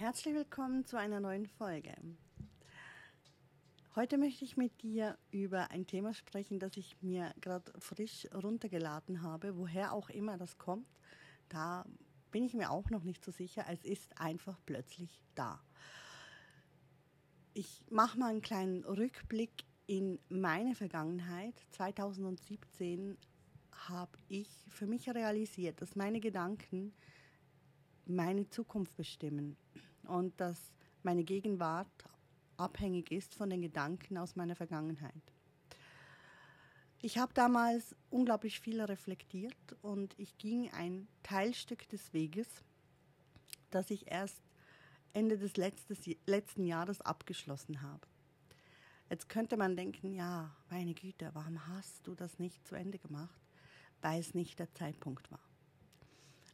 Herzlich willkommen zu einer neuen Folge. Heute möchte ich mit dir über ein Thema sprechen, das ich mir gerade frisch runtergeladen habe, woher auch immer das kommt. Da bin ich mir auch noch nicht so sicher. Es ist einfach plötzlich da. Ich mache mal einen kleinen Rückblick in meine Vergangenheit. 2017 habe ich für mich realisiert, dass meine Gedanken meine Zukunft bestimmen und dass meine Gegenwart abhängig ist von den Gedanken aus meiner Vergangenheit. Ich habe damals unglaublich viel reflektiert und ich ging ein Teilstück des Weges, das ich erst Ende des letzten Jahres abgeschlossen habe. Jetzt könnte man denken, ja, meine Güte, warum hast du das nicht zu Ende gemacht? Weil es nicht der Zeitpunkt war.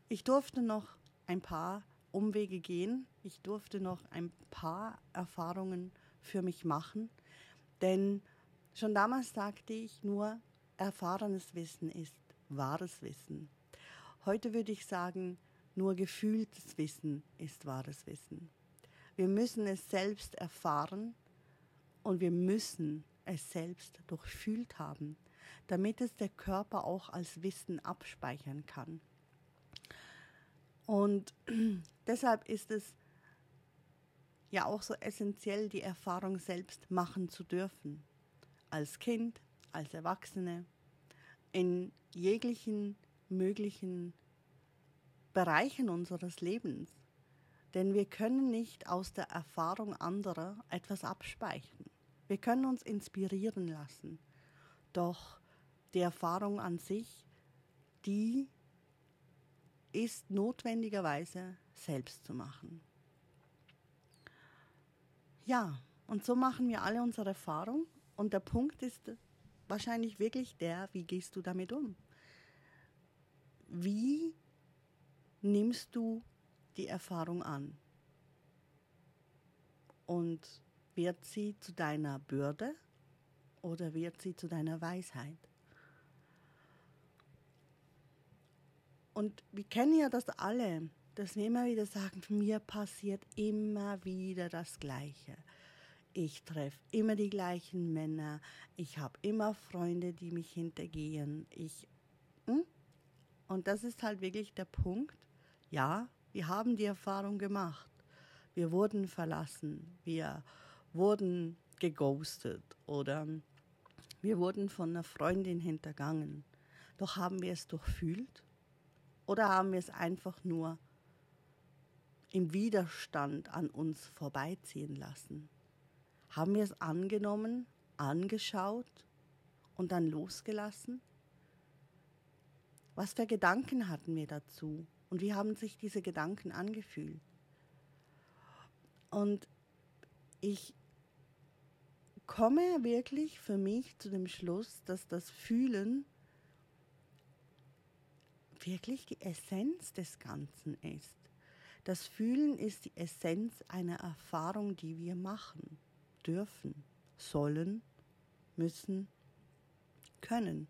Ich durfte noch ein paar Umwege gehen. Ich durfte noch ein paar Erfahrungen für mich machen, denn schon damals sagte ich nur, erfahrenes Wissen ist wahres Wissen. Heute würde ich sagen, nur gefühltes Wissen ist wahres Wissen. Wir müssen es selbst erfahren und wir müssen es selbst durchfühlt haben, damit es der Körper auch als Wissen abspeichern kann. Und deshalb ist es ja auch so essentiell, die Erfahrung selbst machen zu dürfen. Als Kind, als Erwachsene, in jeglichen möglichen Bereichen unseres Lebens. Denn wir können nicht aus der Erfahrung anderer etwas abspeichern. Wir können uns inspirieren lassen. Doch die Erfahrung an sich, die ist notwendigerweise selbst zu machen. Ja, und so machen wir alle unsere Erfahrung. Und der Punkt ist wahrscheinlich wirklich der, wie gehst du damit um? Wie nimmst du die Erfahrung an? Und wird sie zu deiner Bürde oder wird sie zu deiner Weisheit? Und wir kennen ja das alle, dass wir immer wieder sagen, mir passiert immer wieder das Gleiche. Ich treffe immer die gleichen Männer. Ich habe immer Freunde, die mich hintergehen. Ich, hm? Und das ist halt wirklich der Punkt. Ja, wir haben die Erfahrung gemacht. Wir wurden verlassen. Wir wurden geghostet oder wir wurden von einer Freundin hintergangen. Doch haben wir es durchfühlt? Oder haben wir es einfach nur im Widerstand an uns vorbeiziehen lassen? Haben wir es angenommen, angeschaut und dann losgelassen? Was für Gedanken hatten wir dazu und wie haben sich diese Gedanken angefühlt? Und ich komme wirklich für mich zu dem Schluss, dass das Fühlen wirklich die Essenz des Ganzen ist. Das Fühlen ist die Essenz einer Erfahrung, die wir machen dürfen, sollen, müssen, können.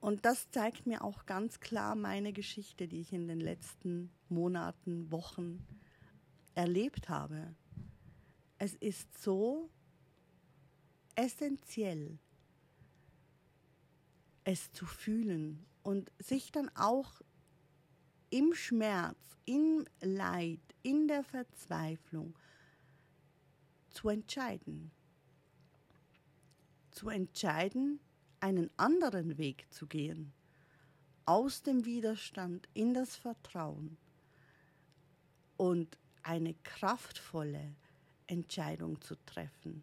Und das zeigt mir auch ganz klar meine Geschichte, die ich in den letzten Monaten, Wochen erlebt habe. Es ist so essentiell, es zu fühlen und sich dann auch im Schmerz, im Leid, in der Verzweiflung zu entscheiden. Zu entscheiden, einen anderen Weg zu gehen, aus dem Widerstand in das Vertrauen und eine kraftvolle Entscheidung zu treffen.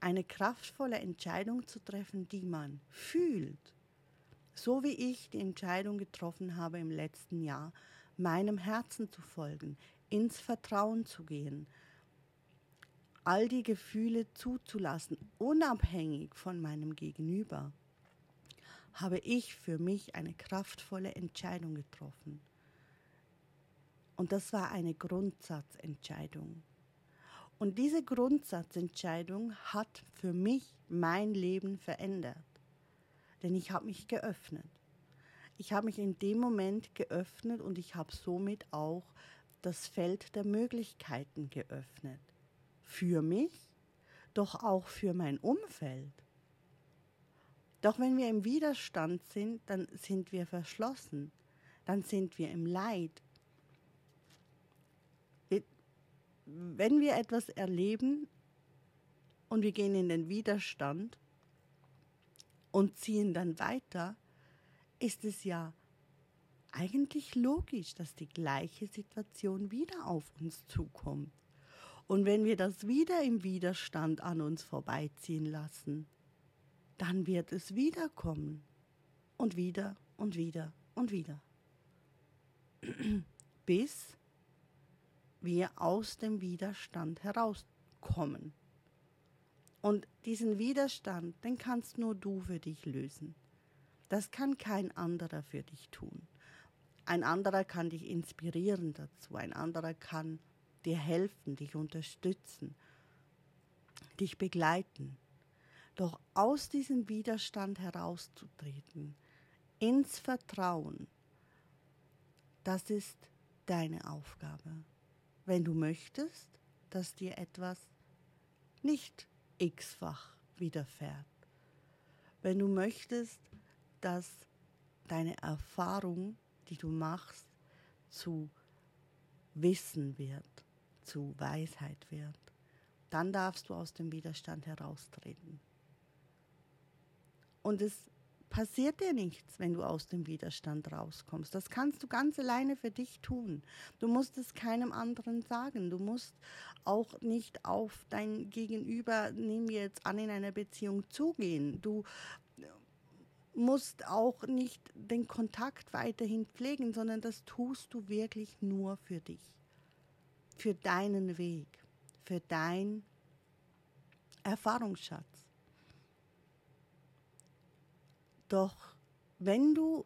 Eine kraftvolle Entscheidung zu treffen, die man fühlt so wie ich die Entscheidung getroffen habe im letzten Jahr, meinem Herzen zu folgen, ins Vertrauen zu gehen, all die Gefühle zuzulassen, unabhängig von meinem Gegenüber, habe ich für mich eine kraftvolle Entscheidung getroffen. Und das war eine Grundsatzentscheidung. Und diese Grundsatzentscheidung hat für mich mein Leben verändert denn ich habe mich geöffnet. Ich habe mich in dem Moment geöffnet und ich habe somit auch das Feld der Möglichkeiten geöffnet. Für mich, doch auch für mein Umfeld. Doch wenn wir im Widerstand sind, dann sind wir verschlossen, dann sind wir im Leid. Wenn wir etwas erleben und wir gehen in den Widerstand und ziehen dann weiter, ist es ja eigentlich logisch, dass die gleiche Situation wieder auf uns zukommt. Und wenn wir das wieder im Widerstand an uns vorbeiziehen lassen, dann wird es wiederkommen. Und wieder und wieder und wieder. Bis wir aus dem Widerstand herauskommen. Und diesen Widerstand, den kannst nur du für dich lösen. Das kann kein anderer für dich tun. Ein anderer kann dich inspirieren dazu, ein anderer kann dir helfen, dich unterstützen, dich begleiten. Doch aus diesem Widerstand herauszutreten, ins Vertrauen, das ist deine Aufgabe. Wenn du möchtest, dass dir etwas nicht x-fach widerfährt. Wenn du möchtest, dass deine Erfahrung die du machst, zu Wissen wird, zu Weisheit wird, dann darfst du aus dem Widerstand heraustreten. Und es passiert dir nichts, wenn du aus dem Widerstand rauskommst. Das kannst du ganz alleine für dich tun. Du musst es keinem anderen sagen. Du musst auch nicht auf dein Gegenüber, nehmen wir jetzt an, in einer Beziehung zugehen. Du musst auch nicht den Kontakt weiterhin pflegen, sondern das tust du wirklich nur für dich, für deinen Weg, für dein Erfahrungsschatz. Doch wenn du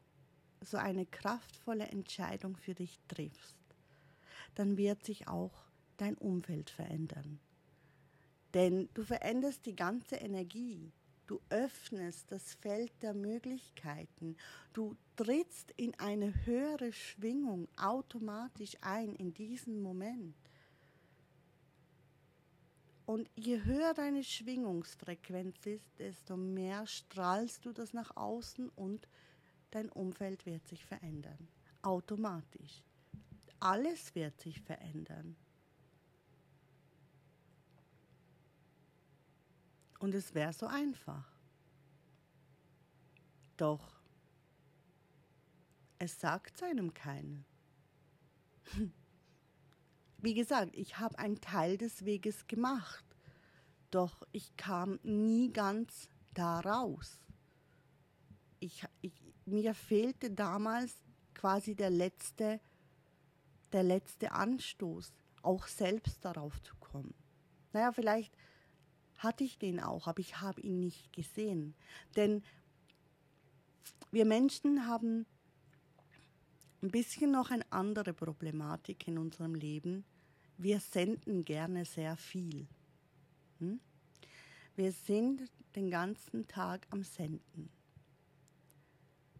so eine kraftvolle Entscheidung für dich triffst, dann wird sich auch dein Umfeld verändern. Denn du veränderst die ganze Energie, Du öffnest das Feld der Möglichkeiten. Du trittst in eine höhere Schwingung automatisch ein in diesem Moment. Und je höher deine Schwingungsfrequenz ist, desto mehr strahlst du das nach außen und dein Umfeld wird sich verändern. Automatisch. Alles wird sich verändern. Und es wäre so einfach. Doch es sagt einem keiner. Wie gesagt, ich habe einen Teil des Weges gemacht, doch ich kam nie ganz da raus. Ich, ich, mir fehlte damals quasi der letzte, der letzte Anstoß, auch selbst darauf zu kommen. Naja, vielleicht hatte ich den auch, aber ich habe ihn nicht gesehen. Denn wir Menschen haben ein bisschen noch eine andere Problematik in unserem Leben. Wir senden gerne sehr viel. Hm? Wir sind den ganzen Tag am Senden.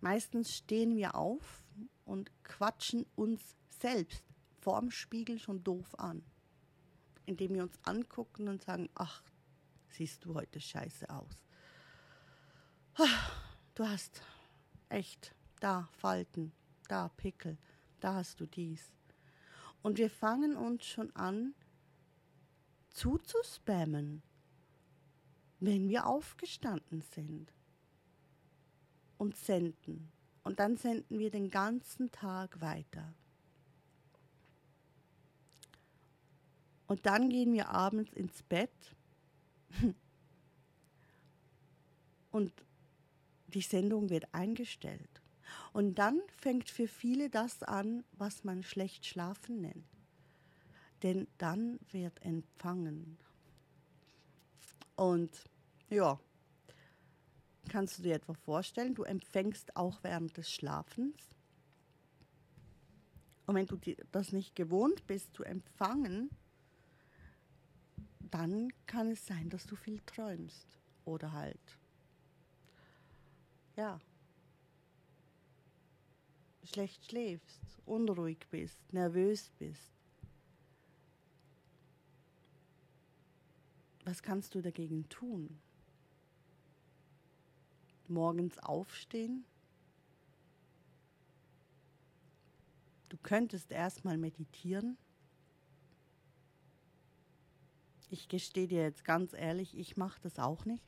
Meistens stehen wir auf und quatschen uns selbst vorm Spiegel schon doof an, indem wir uns angucken und sagen, ach, siehst du heute scheiße aus. Du hast echt da Falten, da Pickel, da hast du dies. Und wir fangen uns schon an zuzuspammen, wenn wir aufgestanden sind und senden. Und dann senden wir den ganzen Tag weiter. Und dann gehen wir abends ins Bett Und die Sendung wird eingestellt. Und dann fängt für viele das an, was man schlecht schlafen nennt. Denn dann wird empfangen. Und ja, kannst du dir etwa vorstellen, du empfängst auch während des Schlafens. Und wenn du das nicht gewohnt bist zu empfangen, dann kann es sein, dass du viel träumst oder halt, ja, schlecht schläfst, unruhig bist, nervös bist. Was kannst du dagegen tun? Morgens aufstehen? Du könntest erstmal meditieren. Ich gestehe dir jetzt ganz ehrlich, ich mache das auch nicht.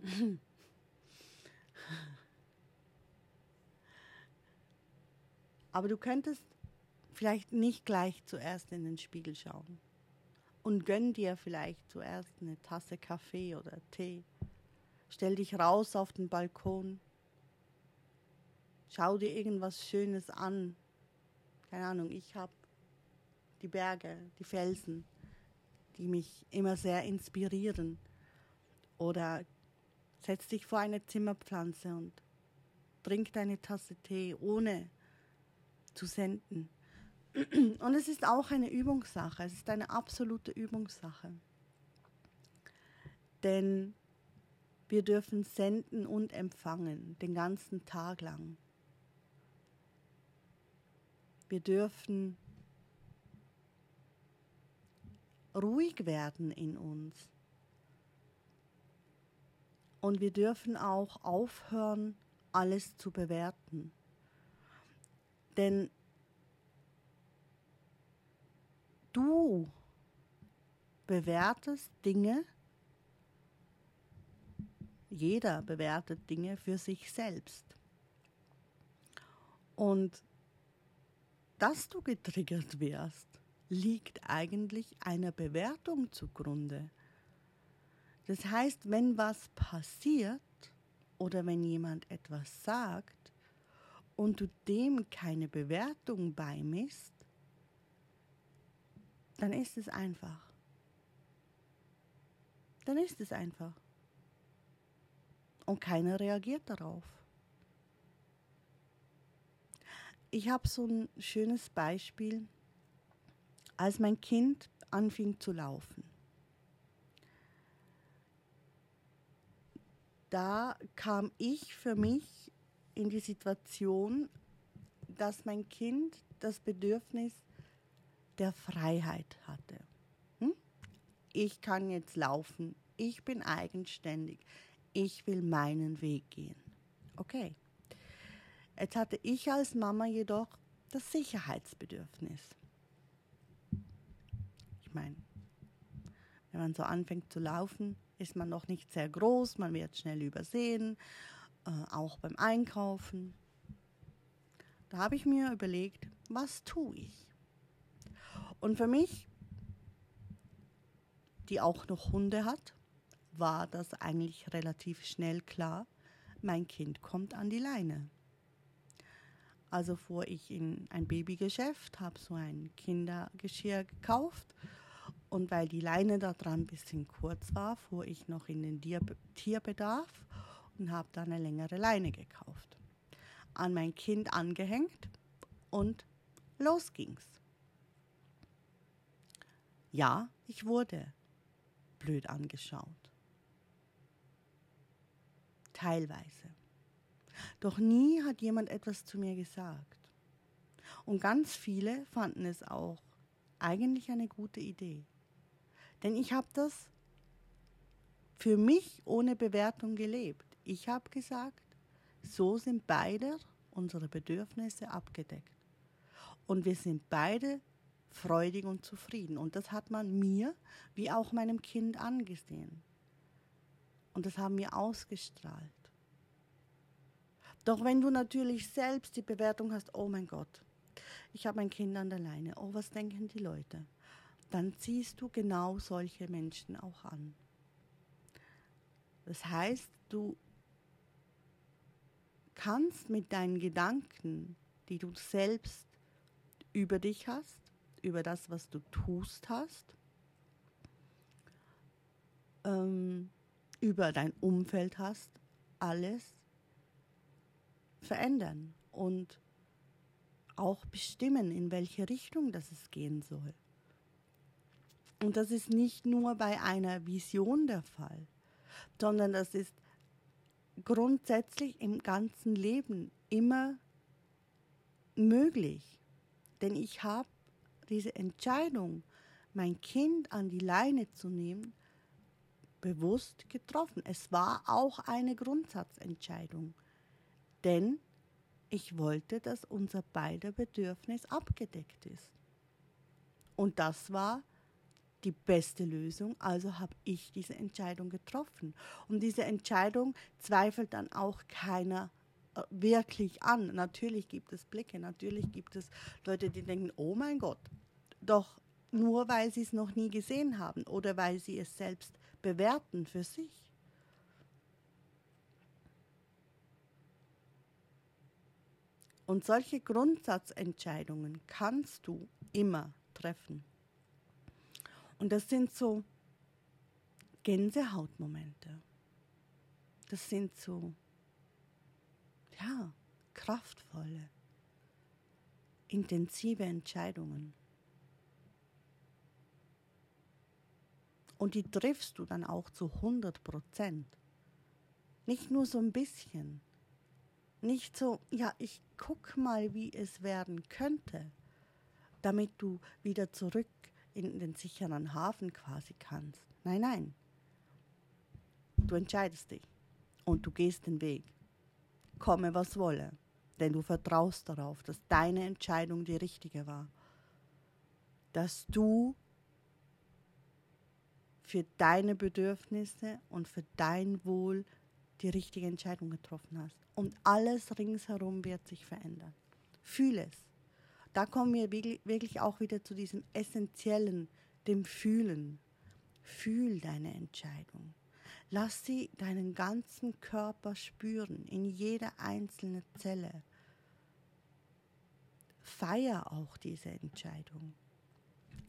Aber du könntest vielleicht nicht gleich zuerst in den Spiegel schauen und gönn dir vielleicht zuerst eine Tasse Kaffee oder Tee. Stell dich raus auf den Balkon. Schau dir irgendwas Schönes an. Keine Ahnung, ich habe die Berge, die Felsen, die mich immer sehr inspirieren. Oder setz dich vor eine Zimmerpflanze und trink deine Tasse Tee, ohne zu senden. Und es ist auch eine Übungssache, es ist eine absolute Übungssache. Denn wir dürfen senden und empfangen den ganzen Tag lang. Wir dürfen ruhig werden in uns. Und wir dürfen auch aufhören, alles zu bewerten. Denn du bewertest Dinge, jeder bewertet Dinge für sich selbst. Und dass du getriggert wirst, liegt eigentlich einer Bewertung zugrunde. Das heißt, wenn was passiert oder wenn jemand etwas sagt und du dem keine Bewertung beimisst, dann ist es einfach. Dann ist es einfach. Und keiner reagiert darauf. Ich habe so ein schönes Beispiel, als mein Kind anfing zu laufen. Da kam ich für mich in die Situation, dass mein Kind das Bedürfnis der Freiheit hatte. Hm? Ich kann jetzt laufen, ich bin eigenständig, ich will meinen Weg gehen. Okay. Jetzt hatte ich als Mama jedoch das Sicherheitsbedürfnis. Ich meine, wenn man so anfängt zu laufen, ist man noch nicht sehr groß, man wird schnell übersehen, äh, auch beim Einkaufen. Da habe ich mir überlegt, was tue ich? Und für mich, die auch noch Hunde hat, war das eigentlich relativ schnell klar, mein Kind kommt an die Leine. Also fuhr ich in ein Babygeschäft, habe so ein Kindergeschirr gekauft und weil die Leine da dran ein bisschen kurz war, fuhr ich noch in den Tierbedarf und habe da eine längere Leine gekauft. An mein Kind angehängt und los ging's. Ja, ich wurde blöd angeschaut. Teilweise. Doch nie hat jemand etwas zu mir gesagt. Und ganz viele fanden es auch eigentlich eine gute Idee. Denn ich habe das für mich ohne Bewertung gelebt. Ich habe gesagt, so sind beide unsere Bedürfnisse abgedeckt. Und wir sind beide freudig und zufrieden. Und das hat man mir wie auch meinem Kind angesehen. Und das haben wir ausgestrahlt. Doch wenn du natürlich selbst die Bewertung hast, oh mein Gott, ich habe mein Kind an der Leine, oh, was denken die Leute? Dann ziehst du genau solche Menschen auch an. Das heißt, du kannst mit deinen Gedanken, die du selbst über dich hast, über das, was du tust hast, ähm, über dein Umfeld hast, alles verändern und auch bestimmen, in welche Richtung das es gehen soll. Und das ist nicht nur bei einer Vision der Fall, sondern das ist grundsätzlich im ganzen Leben immer möglich. Denn ich habe diese Entscheidung, mein Kind an die Leine zu nehmen, bewusst getroffen. Es war auch eine Grundsatzentscheidung. Denn ich wollte, dass unser beider Bedürfnis abgedeckt ist. Und das war die beste Lösung, also habe ich diese Entscheidung getroffen. Und diese Entscheidung zweifelt dann auch keiner äh, wirklich an. Natürlich gibt es Blicke, natürlich gibt es Leute, die denken, oh mein Gott, doch nur weil sie es noch nie gesehen haben oder weil sie es selbst bewerten für sich. Und solche Grundsatzentscheidungen kannst du immer treffen. Und das sind so Gänsehautmomente. Das sind so, ja, kraftvolle, intensive Entscheidungen. Und die triffst du dann auch zu 100 Prozent. Nicht nur so ein bisschen. Nicht so, ja, ich guck mal, wie es werden könnte, damit du wieder zurück in den sicheren Hafen quasi kannst. Nein, nein. Du entscheidest dich und du gehst den Weg. Komme, was wolle, denn du vertraust darauf, dass deine Entscheidung die richtige war. Dass du für deine Bedürfnisse und für dein Wohl die richtige Entscheidung getroffen hast. Und alles ringsherum wird sich verändern. Fühl es. Da kommen wir wirklich auch wieder zu diesem Essentiellen, dem Fühlen. Fühl deine Entscheidung. Lass sie deinen ganzen Körper spüren, in jeder einzelne Zelle. Feier auch diese Entscheidung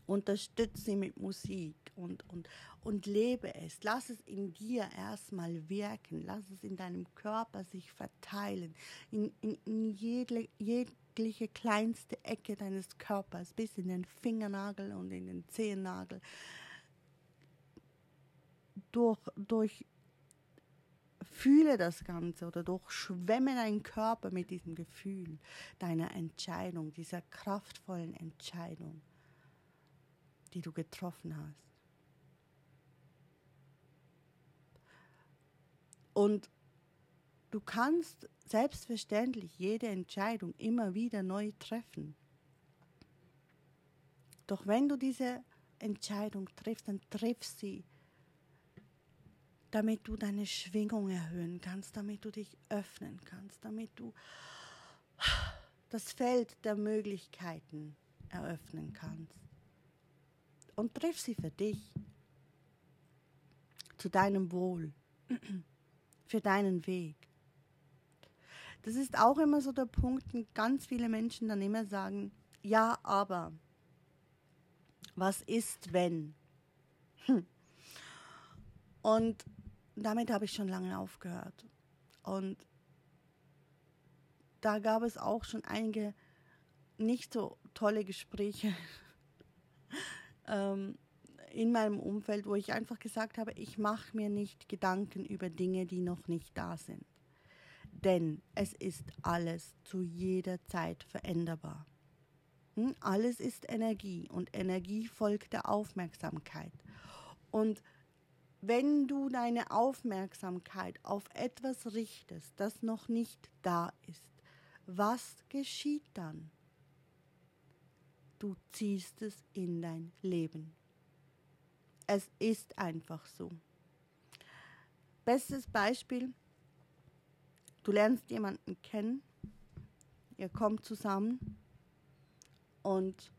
unterstütze sie mit Musik und, und, und lebe es. Lass es in dir erstmal wirken. Lass es in deinem Körper sich verteilen. In, in, in jedle, jegliche kleinste Ecke deines Körpers, bis in den Fingernagel und in den Zehennagel. Durch, durch fühle das Ganze oder durchschwemme deinen Körper mit diesem Gefühl deiner Entscheidung, dieser kraftvollen Entscheidung die du getroffen hast. Und du kannst selbstverständlich jede Entscheidung immer wieder neu treffen. Doch wenn du diese Entscheidung triffst, dann triff sie, damit du deine Schwingung erhöhen kannst, damit du dich öffnen kannst, damit du das Feld der Möglichkeiten eröffnen kannst und triff sie für dich, zu deinem Wohl, für deinen Weg. Das ist auch immer so der Punkt, ganz viele Menschen dann immer sagen, ja, aber, was ist, wenn? Hm. Und damit habe ich schon lange aufgehört. Und da gab es auch schon einige nicht so tolle Gespräche ähm, in meinem Umfeld, wo ich einfach gesagt habe, ich mache mir nicht Gedanken über Dinge, die noch nicht da sind. Denn es ist alles zu jeder Zeit veränderbar. Hm? Alles ist Energie und Energie folgt der Aufmerksamkeit. Und wenn du deine Aufmerksamkeit auf etwas richtest, das noch nicht da ist, was geschieht dann? du ziehst es in dein Leben. Es ist einfach so. Bestes Beispiel, du lernst jemanden kennen, ihr kommt zusammen und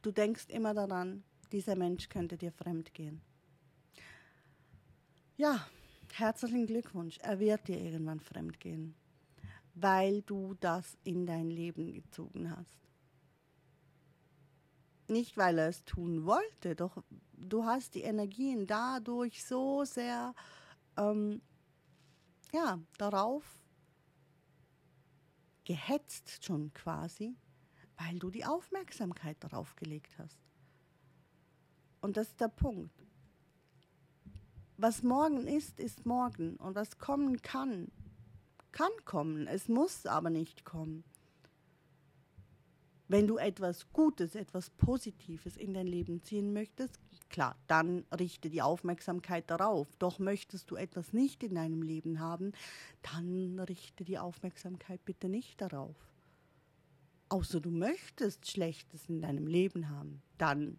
du denkst immer daran, dieser Mensch könnte dir fremd gehen. Ja, herzlichen Glückwunsch, er wird dir irgendwann fremd gehen, weil du das in dein Leben gezogen hast. Nicht, weil er es tun wollte, doch du hast die Energien dadurch so sehr ähm, ja, darauf gehetzt schon quasi, weil du die Aufmerksamkeit darauf gelegt hast. Und das ist der Punkt. Was morgen ist, ist morgen. Und was kommen kann, kann kommen. Es muss aber nicht kommen. Wenn du etwas Gutes, etwas Positives in dein Leben ziehen möchtest, klar, dann richte die Aufmerksamkeit darauf. Doch möchtest du etwas nicht in deinem Leben haben, dann richte die Aufmerksamkeit bitte nicht darauf. Außer du möchtest Schlechtes in deinem Leben haben, dann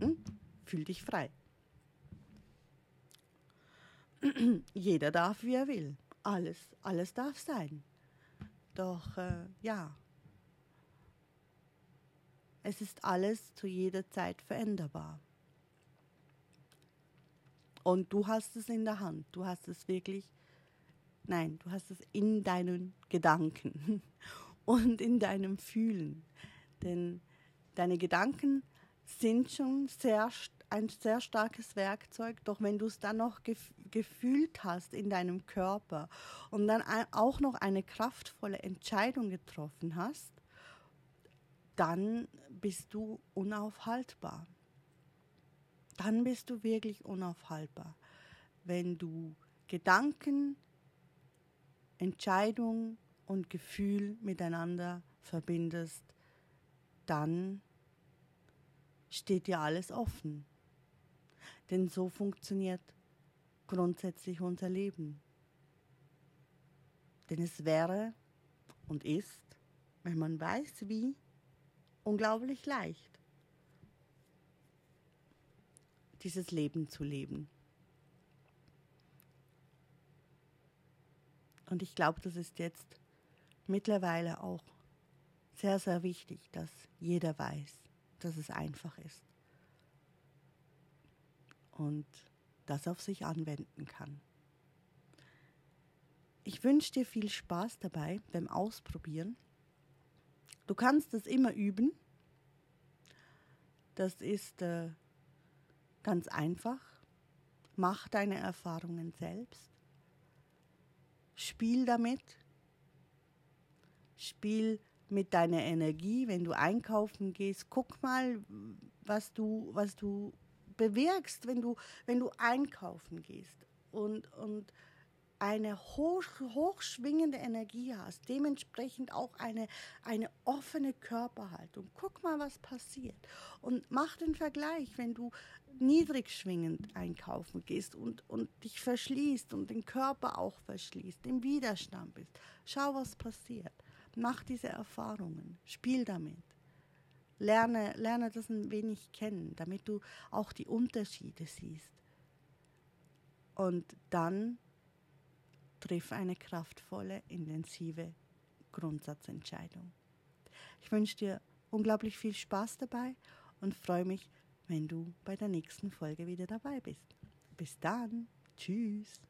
hm, fühl dich frei. Jeder darf, wie er will. Alles, alles darf sein. Doch äh, ja, es ist alles zu jeder Zeit veränderbar. Und du hast es in der Hand. Du hast es wirklich, nein, du hast es in deinen Gedanken und in deinem Fühlen. Denn deine Gedanken sind schon sehr, ein sehr starkes Werkzeug, doch wenn du es dann noch gef gefühlt hast in deinem Körper und dann auch noch eine kraftvolle Entscheidung getroffen hast, dann bist du unaufhaltbar. Dann bist du wirklich unaufhaltbar. Wenn du Gedanken, Entscheidung und Gefühl miteinander verbindest, dann steht dir alles offen. Denn so funktioniert grundsätzlich unser Leben. Denn es wäre und ist, wenn man weiß wie, unglaublich leicht, dieses Leben zu leben. Und ich glaube, das ist jetzt mittlerweile auch sehr, sehr wichtig, dass jeder weiß, dass es einfach ist und das auf sich anwenden kann. Ich wünsche dir viel Spaß dabei beim Ausprobieren Du kannst es immer üben. Das ist äh, ganz einfach. Mach deine Erfahrungen selbst. Spiel damit. Spiel mit deiner Energie, wenn du einkaufen gehst. Guck mal, was du, was du bewirkst, wenn du, wenn du einkaufen gehst. Und, und eine hoch, hochschwingende Energie hast, dementsprechend auch eine, eine offene Körperhaltung. Guck mal, was passiert. Und mach den Vergleich, wenn du niedrig schwingend einkaufen gehst und, und dich verschließt und den Körper auch verschließt, im Widerstand bist. Schau, was passiert. Mach diese Erfahrungen. Spiel damit. Lerne, lerne das ein wenig kennen, damit du auch die Unterschiede siehst. Und dann triff eine kraftvolle, intensive Grundsatzentscheidung. Ich wünsche dir unglaublich viel Spaß dabei und freue mich, wenn du bei der nächsten Folge wieder dabei bist. Bis dann. Tschüss.